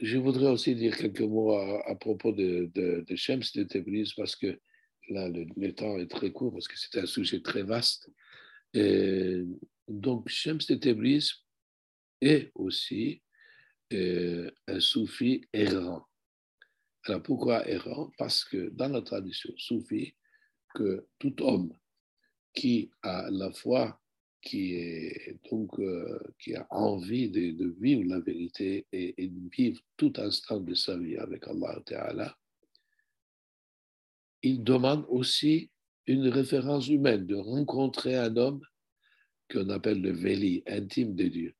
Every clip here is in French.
je voudrais aussi dire quelques mots à, propos de, de, de Shems de Tabriz parce que là, le, temps est très court parce que c'est un sujet très vaste. Donc, Shems de Tabriz est aussi euh, un soufi errant. Alors, pourquoi errant? Parce que dans la tradition soufie, que tout homme qui a la foi qui, est, donc, euh, qui a envie de, vivre la vérité et, de vivre tout instant de sa vie avec Allah Ta'ala, il demande aussi une référence humaine, de rencontrer un homme qu'on appelle le Veli, intime de Dieu.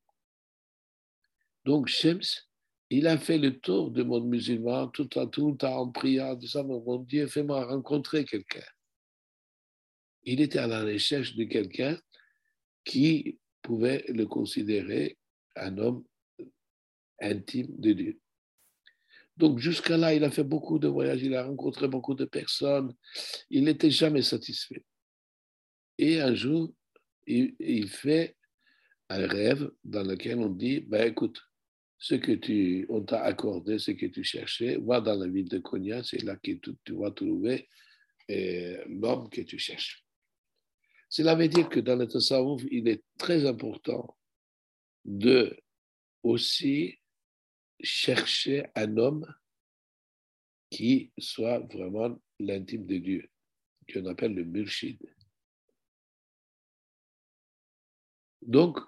Donc Shems, il a fait le tour du monde musulman tout, tout le temps en priant, en disant, mon Dieu, fais-moi rencontrer quelqu'un. Il était à la recherche de quelqu'un qui pouvait le considérer un homme intime de Dieu. Donc jusqu'à là, il a fait beaucoup de voyages, il a rencontré beaucoup de personnes, il n'était jamais satisfait. Et un jour, il, fait un rêve dans lequel on dit, ben écoute, ce que tu, on t'a accordé, ce que tu cherchais, va dans la ville de Konya, c'est là que tu, vas trouver euh, l'homme que tu cherches. Cela veut dire que dans le tasawwuf, il est très important de aussi chercher un homme qui soit vraiment l'intime de Dieu, qu'on appelle le murshid. Donc,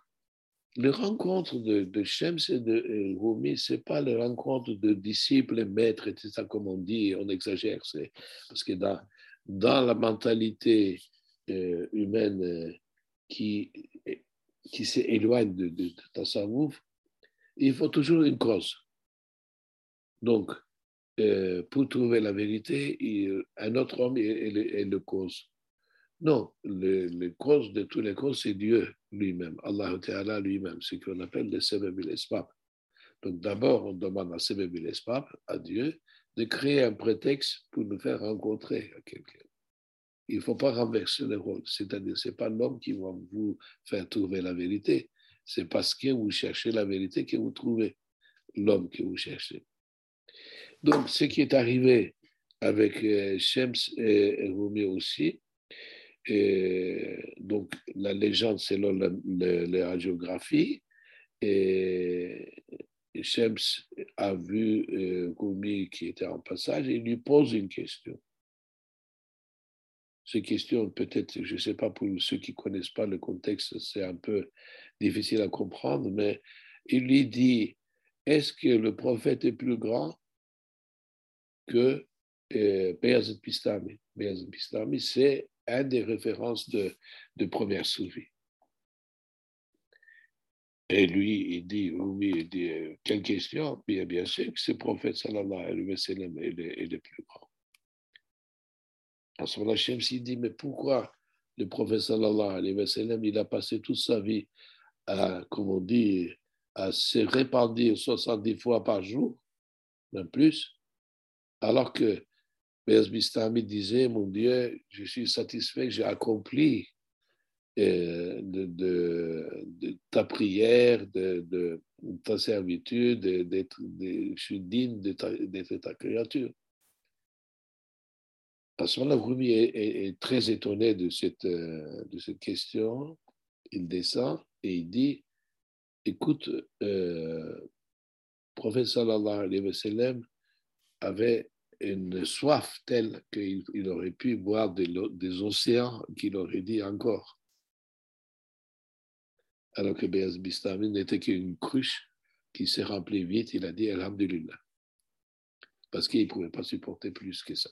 les rencontres de, Shems et de Rumi, ce n'est pas les rencontres de disciples, maîtres, etc., comme on dit, on exagère. Parce que dans la mentalité euh, humaine euh, qui, qui s'éloigne de, de, il faut toujours une cause. Donc, euh, pour trouver la vérité, un autre homme est, le cause. Non, le, cause de tous les causes, c'est Dieu lui-même, Allah Ta'ala lui-même, ce qu'on appelle le Sebeb Espab. Donc d'abord, on demande à Sebeb Espab, à Dieu, de créer un prétexte pour nous faire rencontrer quelqu'un il ne faut pas renverser le rôle. C'est-à-dire, ce n'est pas l'homme qui va vous faire trouver la vérité. C'est parce que vous cherchez la vérité que vous trouvez l'homme que vous cherchez. Donc, ce qui est arrivé avec euh, Shems et Rumi aussi, et donc la légende selon la, la, et Shems a vu euh, Rumi qui était en passage et lui pose une question ces questions, peut-être, je ne sais pas, pour ceux qui ne connaissent pas le contexte, c'est un peu difficile à comprendre, mais il lui dit, est-ce que le prophète est plus grand que euh, Beyazid Bistami c'est une des références de, première soufie. Et lui, il dit, oui, il dit, euh, quelle question? Bien, sûr que ce prophète, sallallahu alayhi wa sallam, est le plus grand. À ce moment-là, s'il dit, mais pourquoi le prophète sallallahu il a passé toute sa vie à, comme on dit, à se répandre 70 fois par jour, même plus, alors que Béaz disait, mon Dieu, je suis satisfait, j'ai accompli euh, de, de, ta prière, de, ta servitude, je suis digne d'être ta créature. À ce moment-là, Rumi est, très étonné de cette, euh, de cette question. Il descend et il dit Écoute, euh, prophète sallallahu avait une soif telle qu'il aurait pu boire des, des océans qu'il aurait dit encore. Alors que Béaz Bistami n'était qu'une cruche qui s'est remplie vite, il a dit Alhamdulillah. Parce qu'il ne pouvait pas supporter plus que ça.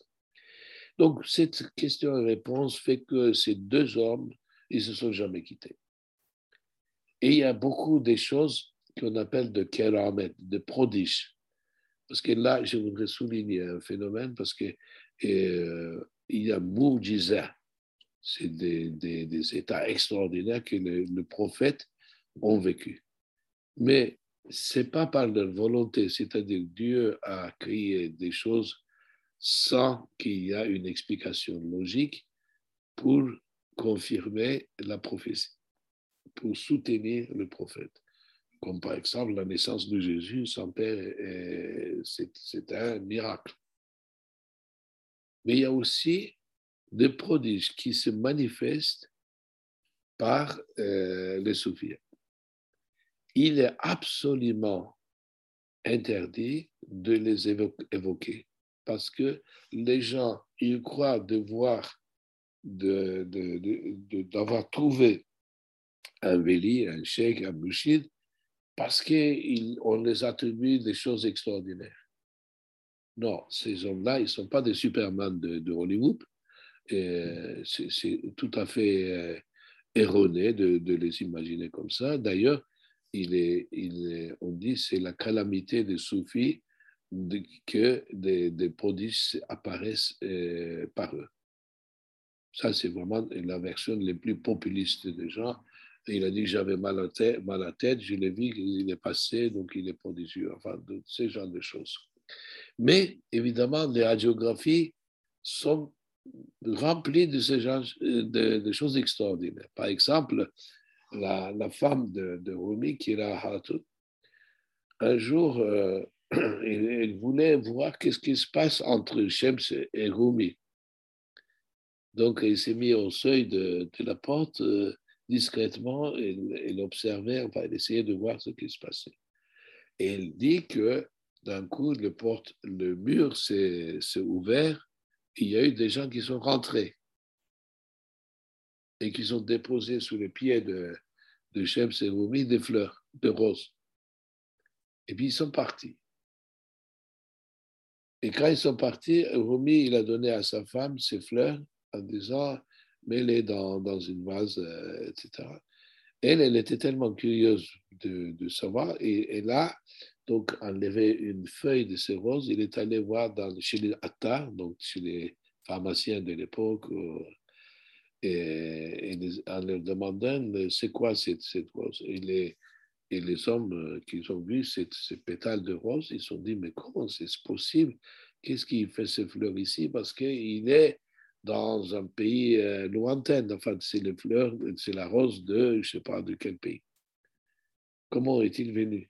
Donc, cette question-réponse fait que ces deux hommes, ils se sont jamais quittés. Et il y a beaucoup de choses qu'on appelle de keramet, de prodiges. Parce que là, je voudrais souligner un phénomène parce que euh, il y a Moujiza. C'est des, des, états extraordinaires que le, le prophète ont vécu. Mais c'est pas par leur volonté, c'est-à-dire Dieu a créé des choses sans qu'il y ait une explication logique pour confirmer la prophétie, pour soutenir le prophète. comme par exemple la naissance de Jésus sans père, c'est un miracle. Mais il y a aussi des prodiges qui se manifestent par euh, les soufis. Il est absolument interdit de les évoquer parce que les gens, ils croient devoir d'avoir trouvé un véli, un cheikh, un bouchid, parce qu'on les attribue des choses extraordinaires. Non, ces hommes-là, ils ne sont pas des Superman de, Hollywood. C'est tout à fait euh, erroné de, les imaginer comme ça. D'ailleurs, on dit c'est la calamité des soufis que des, des, prodiges apparaissent euh, par eux. Ça, c'est vraiment la version la plus populiste des gens. Il a dit j'avais mal, à tête, mal à tête, je l'ai vu, il est passé, donc il est prodigieux. Enfin, ce genre de choses. Mais évidemment, les radiographies sont remplies de ce genre de, choses extraordinaires. Par exemple, la, la femme de, de, Rumi, Kira Hatun, un jour, euh, elle, voulait voir qu'est-ce qui se passe entre Shems et Rumi. Donc, elle s'est mise au seuil de, la porte euh, discrètement et elle observait, enfin, elle essayait de voir ce qui se passait. Et elle dit que d'un coup, le, mur s'est ouvert, il y a eu des gens qui sont rentrés et qui sont déposés sous les pieds de, de Shem Rumi des fleurs, de roses. Et puis ils sont partis. Et quand ils sont partis, Rumi, il a donné à sa femme ces fleurs en disant, mets-les dans, dans, une vase, euh, etc. Elle, elle était tellement curieuse de, de savoir, et, et là, donc enlevé une feuille de ces roses, il est allé voir chez les Attar, donc chez les pharmaciens de l'époque, euh, et, en leur demandant c'est quoi cette, cette rose? Et les hommes euh, qui ont vu ces, pétales de rose, ils se sont dit mais comment c'est possible? Qu'est-ce qui fait ces fleurs ici? Parce qu'il est dans un pays euh, lointain. Enfin, c'est les fleurs, c'est la rose de, je ne sais pas de quel pays. Comment est-il venu?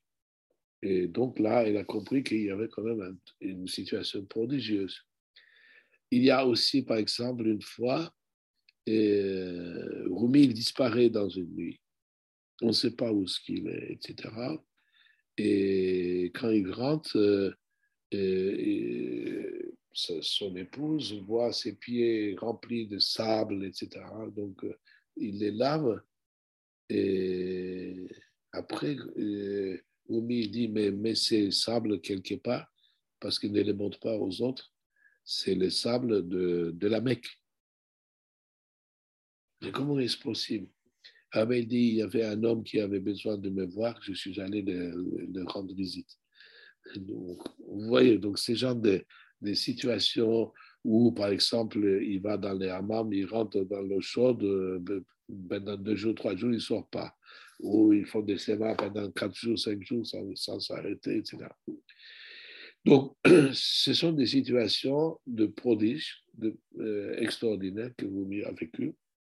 Et donc là, elle a compris qu'il y avait quand même une situation prodigieuse. Il y a aussi, par exemple, une fois, euh, Rumi il disparaît dans une nuit. On ne sait pas où ce qu'il est, etc. Et quand il rentre, euh, euh, son épouse voit ses pieds remplis de sable, etc. Donc, il les lave. Et après, Oumi dit, mais, mais c'est sable quelque part, parce qu'il ne les montre pas aux autres, c'est le sable de, de la Mecque. Mais comment est-ce possible? Ah, il dit, il y avait un homme qui avait besoin de me voir, je suis allé le, rendre visite. vous voyez, donc ces genre de, de, situations où, par exemple, il va dans les hammams, il rentre dans l'eau chaude, euh, pendant deux jours, trois jours, il ne sort pas où ils font des sémas pendant 4 jours, 5 jours sans s'arrêter, etc. Donc, ce sont des situations de prodiges euh, extraordinaires que vous avez vécu.